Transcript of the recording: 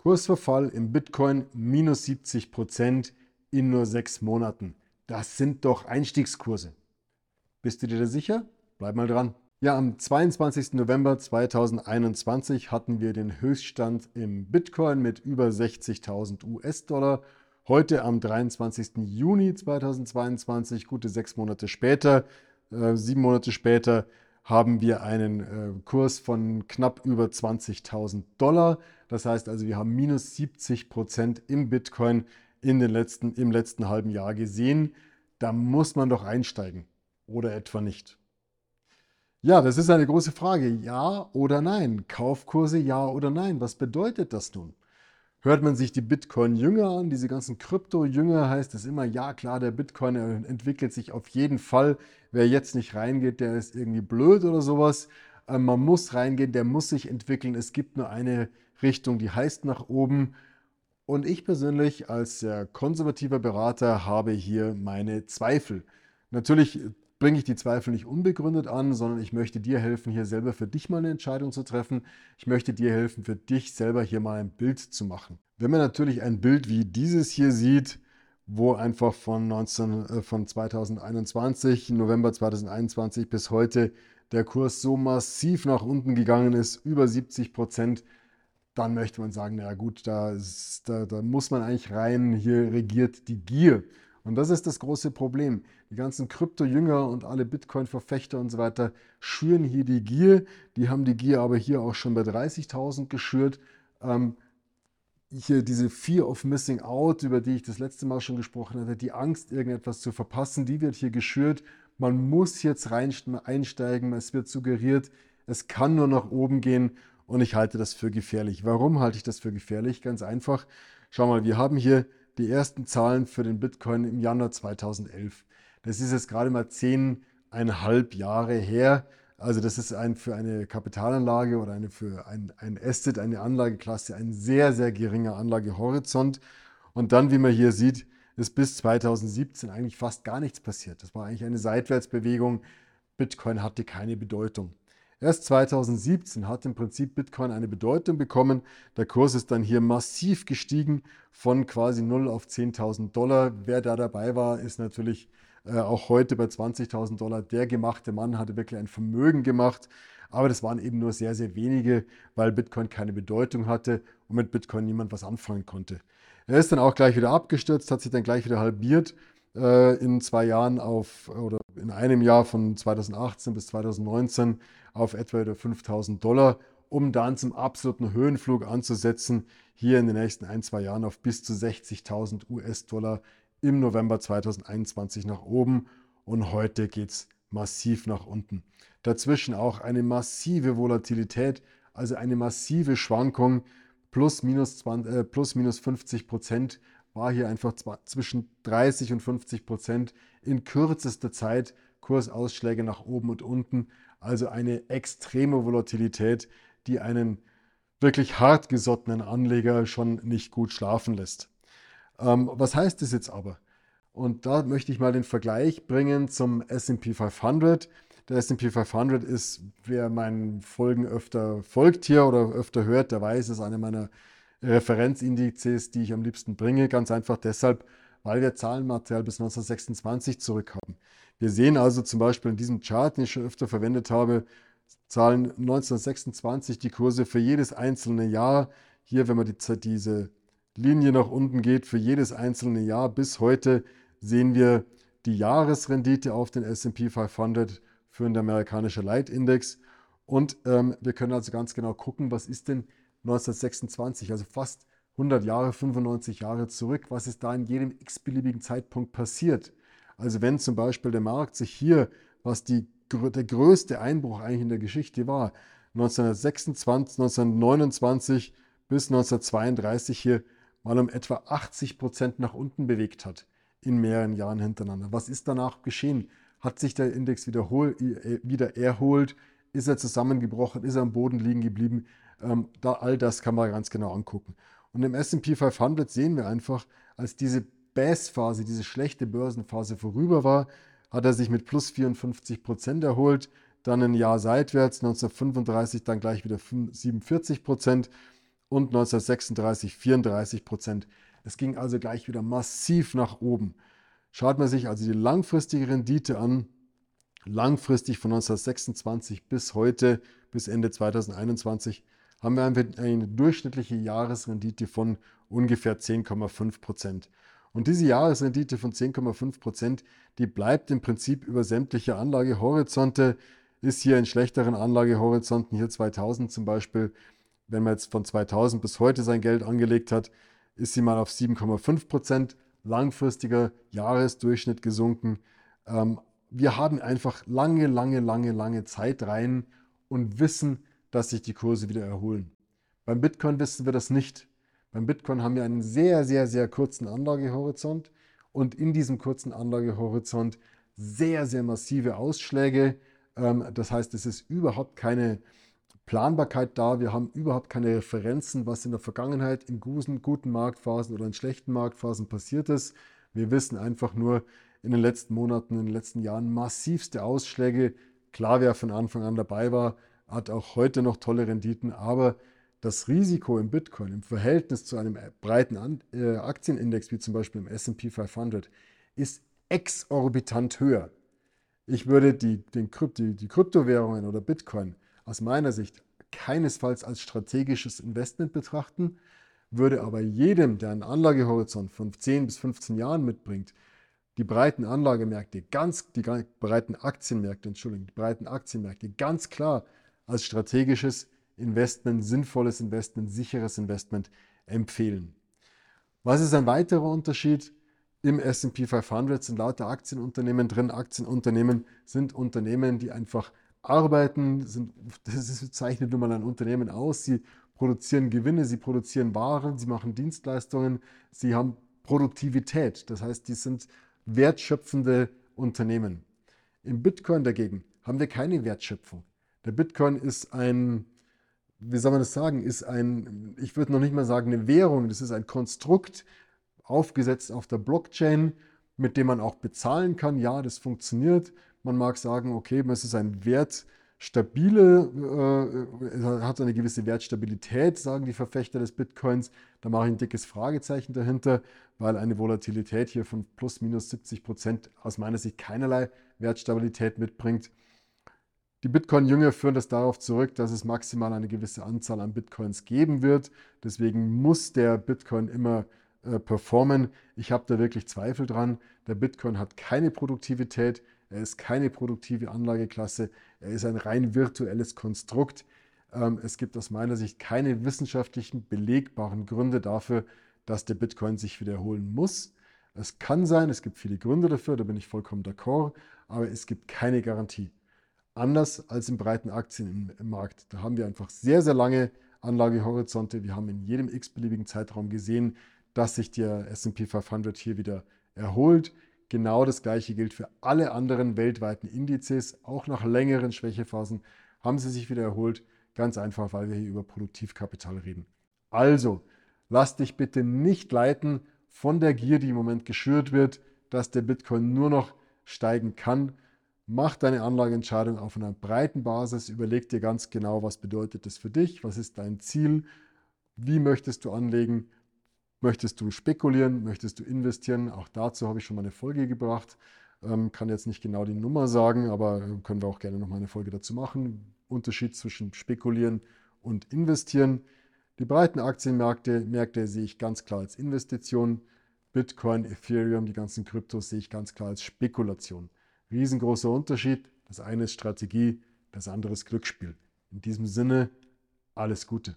Kursverfall im Bitcoin minus 70 Prozent in nur sechs Monaten. Das sind doch Einstiegskurse. Bist du dir da sicher? Bleib mal dran. Ja, am 22. November 2021 hatten wir den Höchststand im Bitcoin mit über 60.000 US-Dollar. Heute am 23. Juni 2022, gute sechs Monate später, äh, sieben Monate später, haben wir einen äh, Kurs von knapp über 20.000 Dollar. Das heißt also, wir haben minus 70 Prozent im Bitcoin in den letzten, im letzten halben Jahr gesehen. Da muss man doch einsteigen oder etwa nicht. Ja, das ist eine große Frage. Ja oder nein? Kaufkurse ja oder nein? Was bedeutet das nun? Hört man sich die Bitcoin-Jünger an, diese ganzen Krypto-Jünger, heißt es immer, ja klar, der Bitcoin entwickelt sich auf jeden Fall. Wer jetzt nicht reingeht, der ist irgendwie blöd oder sowas. Ähm, man muss reingehen, der muss sich entwickeln. Es gibt nur eine Richtung, die heißt nach oben. Und ich persönlich als sehr konservativer Berater habe hier meine Zweifel. Natürlich bringe ich die Zweifel nicht unbegründet an, sondern ich möchte dir helfen, hier selber für dich mal eine Entscheidung zu treffen. Ich möchte dir helfen, für dich selber hier mal ein Bild zu machen. Wenn man natürlich ein Bild wie dieses hier sieht, wo einfach von, 19, äh, von 2021, November 2021 bis heute der Kurs so massiv nach unten gegangen ist, über 70 Prozent, dann möchte man sagen, naja gut, da, ist, da, da muss man eigentlich rein, hier regiert die Gier. Und das ist das große Problem. Die ganzen Krypto-Jünger und alle Bitcoin-Verfechter und so weiter schüren hier die Gier. Die haben die Gier aber hier auch schon bei 30.000 geschürt. Ähm, hier diese Fear of Missing Out, über die ich das letzte Mal schon gesprochen hatte, die Angst, irgendetwas zu verpassen, die wird hier geschürt. Man muss jetzt rein, einsteigen. Es wird suggeriert, es kann nur nach oben gehen und ich halte das für gefährlich. Warum halte ich das für gefährlich? Ganz einfach. Schau mal, wir haben hier die ersten Zahlen für den Bitcoin im Januar 2011. Das ist jetzt gerade mal zehneinhalb Jahre her. Also das ist ein, für eine Kapitalanlage oder eine, für ein, ein Asset, eine Anlageklasse, ein sehr, sehr geringer Anlagehorizont. Und dann, wie man hier sieht, ist bis 2017 eigentlich fast gar nichts passiert. Das war eigentlich eine Seitwärtsbewegung. Bitcoin hatte keine Bedeutung. Erst 2017 hat im Prinzip Bitcoin eine Bedeutung bekommen. Der Kurs ist dann hier massiv gestiegen von quasi 0 auf 10.000 Dollar. Wer da dabei war, ist natürlich äh, auch heute bei 20.000 Dollar. Der gemachte Mann hatte wirklich ein Vermögen gemacht. Aber das waren eben nur sehr, sehr wenige, weil Bitcoin keine Bedeutung hatte und mit Bitcoin niemand was anfangen konnte. Er ist dann auch gleich wieder abgestürzt, hat sich dann gleich wieder halbiert äh, in zwei Jahren auf oder in einem Jahr von 2018 bis 2019 auf etwa 5000 Dollar, um dann zum absoluten Höhenflug anzusetzen, hier in den nächsten ein, zwei Jahren auf bis zu 60.000 US-Dollar im November 2021 nach oben. Und heute geht es massiv nach unten. Dazwischen auch eine massive Volatilität, also eine massive Schwankung, plus minus, 20, äh, plus minus 50 Prozent war hier einfach zwischen 30 und 50 Prozent in kürzester Zeit Kursausschläge nach oben und unten. Also eine extreme Volatilität, die einen wirklich hartgesottenen Anleger schon nicht gut schlafen lässt. Ähm, was heißt das jetzt aber? Und da möchte ich mal den Vergleich bringen zum SP 500. Der SP 500 ist, wer meinen Folgen öfter folgt hier oder öfter hört, der weiß, ist eine meiner Referenzindizes, die ich am liebsten bringe. Ganz einfach deshalb, weil wir Zahlenmaterial bis 1926 zurück haben. Wir sehen also zum Beispiel in diesem Chart, den ich schon öfter verwendet habe, Zahlen 1926, die Kurse für jedes einzelne Jahr. Hier, wenn man die, diese Linie nach unten geht, für jedes einzelne Jahr bis heute sehen wir die Jahresrendite auf den SP 500 für den amerikanischen Leitindex. Und ähm, wir können also ganz genau gucken, was ist denn 1926, also fast 100 Jahre, 95 Jahre zurück, was ist da in jedem x-beliebigen Zeitpunkt passiert. Also wenn zum Beispiel der Markt sich hier, was die, der größte Einbruch eigentlich in der Geschichte war, 1926, 1929 bis 1932 hier mal um etwa 80 Prozent nach unten bewegt hat in mehreren Jahren hintereinander. Was ist danach geschehen? Hat sich der Index äh, wieder erholt? Ist er zusammengebrochen? Ist er am Boden liegen geblieben? Ähm, da, all das kann man ganz genau angucken. Und im SP 500 sehen wir einfach, als diese Bass-Phase, diese schlechte Börsenphase vorüber war, hat er sich mit plus 54 Prozent erholt, dann ein Jahr seitwärts, 1935 dann gleich wieder 47 Prozent und 1936 34 Prozent. Es ging also gleich wieder massiv nach oben. Schaut man sich also die langfristige Rendite an, langfristig von 1926 bis heute, bis Ende 2021, haben wir eine durchschnittliche Jahresrendite von ungefähr 10,5 Prozent. Und diese Jahresrendite von 10,5 Prozent, die bleibt im Prinzip über sämtliche Anlagehorizonte, ist hier in schlechteren Anlagehorizonten, hier 2000 zum Beispiel, wenn man jetzt von 2000 bis heute sein Geld angelegt hat, ist sie mal auf 7,5 Prozent langfristiger Jahresdurchschnitt gesunken. Ähm, wir haben einfach lange, lange, lange, lange Zeit rein und wissen, dass sich die Kurse wieder erholen. Beim Bitcoin wissen wir das nicht. Beim Bitcoin haben wir einen sehr, sehr, sehr kurzen Anlagehorizont und in diesem kurzen Anlagehorizont sehr, sehr massive Ausschläge. Ähm, das heißt, es ist überhaupt keine Planbarkeit da. Wir haben überhaupt keine Referenzen, was in der Vergangenheit in guten, guten Marktphasen oder in schlechten Marktphasen passiert ist. Wir wissen einfach nur in den letzten Monaten, in den letzten Jahren massivste Ausschläge. Klar, wer von Anfang an dabei war, hat auch heute noch tolle Renditen, aber das Risiko im Bitcoin im Verhältnis zu einem breiten äh, Aktienindex wie zum Beispiel im SP 500 ist exorbitant höher. Ich würde die, den die, die Kryptowährungen oder Bitcoin aus meiner Sicht keinesfalls als strategisches Investment betrachten, würde aber jedem, der einen Anlagehorizont von 10 bis 15 Jahren mitbringt, die breiten Anlagemärkte, ganz, die breiten Aktienmärkte, Entschuldigung, die breiten Aktienmärkte ganz klar als strategisches Investment, sinnvolles Investment, sicheres Investment empfehlen. Was ist ein weiterer Unterschied? Im SP 500 sind lauter Aktienunternehmen drin. Aktienunternehmen sind Unternehmen, die einfach arbeiten. Sind, das zeichnet nun mal ein Unternehmen aus. Sie produzieren Gewinne, sie produzieren Waren, sie machen Dienstleistungen, sie haben Produktivität. Das heißt, die sind wertschöpfende Unternehmen. Im Bitcoin dagegen haben wir keine Wertschöpfung. Der Bitcoin ist ein, wie soll man das sagen, ist ein, ich würde noch nicht mal sagen eine Währung, das ist ein Konstrukt, aufgesetzt auf der Blockchain, mit dem man auch bezahlen kann. Ja, das funktioniert. Man mag sagen, okay, es ist ein wertstabile, äh, hat eine gewisse Wertstabilität, sagen die Verfechter des Bitcoins. Da mache ich ein dickes Fragezeichen dahinter, weil eine Volatilität hier von plus minus 70 Prozent aus meiner Sicht keinerlei Wertstabilität mitbringt. Die Bitcoin-Jünger führen das darauf zurück, dass es maximal eine gewisse Anzahl an Bitcoins geben wird. Deswegen muss der Bitcoin immer äh, performen. Ich habe da wirklich Zweifel dran. Der Bitcoin hat keine Produktivität. Er ist keine produktive Anlageklasse. Er ist ein rein virtuelles Konstrukt. Ähm, es gibt aus meiner Sicht keine wissenschaftlichen belegbaren Gründe dafür, dass der Bitcoin sich wiederholen muss. Es kann sein, es gibt viele Gründe dafür, da bin ich vollkommen d'accord, aber es gibt keine Garantie anders als im breiten Aktienmarkt. Da haben wir einfach sehr, sehr lange Anlagehorizonte. Wir haben in jedem x-beliebigen Zeitraum gesehen, dass sich der SP 500 hier wieder erholt. Genau das gleiche gilt für alle anderen weltweiten Indizes. Auch nach längeren Schwächephasen haben sie sich wieder erholt. Ganz einfach, weil wir hier über Produktivkapital reden. Also, lass dich bitte nicht leiten von der Gier, die im Moment geschürt wird, dass der Bitcoin nur noch steigen kann. Mach deine Anlageentscheidung auf einer breiten Basis. Überleg dir ganz genau, was bedeutet das für dich, was ist dein Ziel, wie möchtest du anlegen, möchtest du spekulieren, möchtest du investieren. Auch dazu habe ich schon mal eine Folge gebracht. Ähm, kann jetzt nicht genau die Nummer sagen, aber äh, können wir auch gerne noch mal eine Folge dazu machen. Unterschied zwischen spekulieren und investieren. Die breiten Aktienmärkte Märkte sehe ich ganz klar als Investition. Bitcoin, Ethereum, die ganzen Kryptos sehe ich ganz klar als Spekulation. Riesengroßer Unterschied. Das eine ist Strategie, das andere ist Glücksspiel. In diesem Sinne, alles Gute.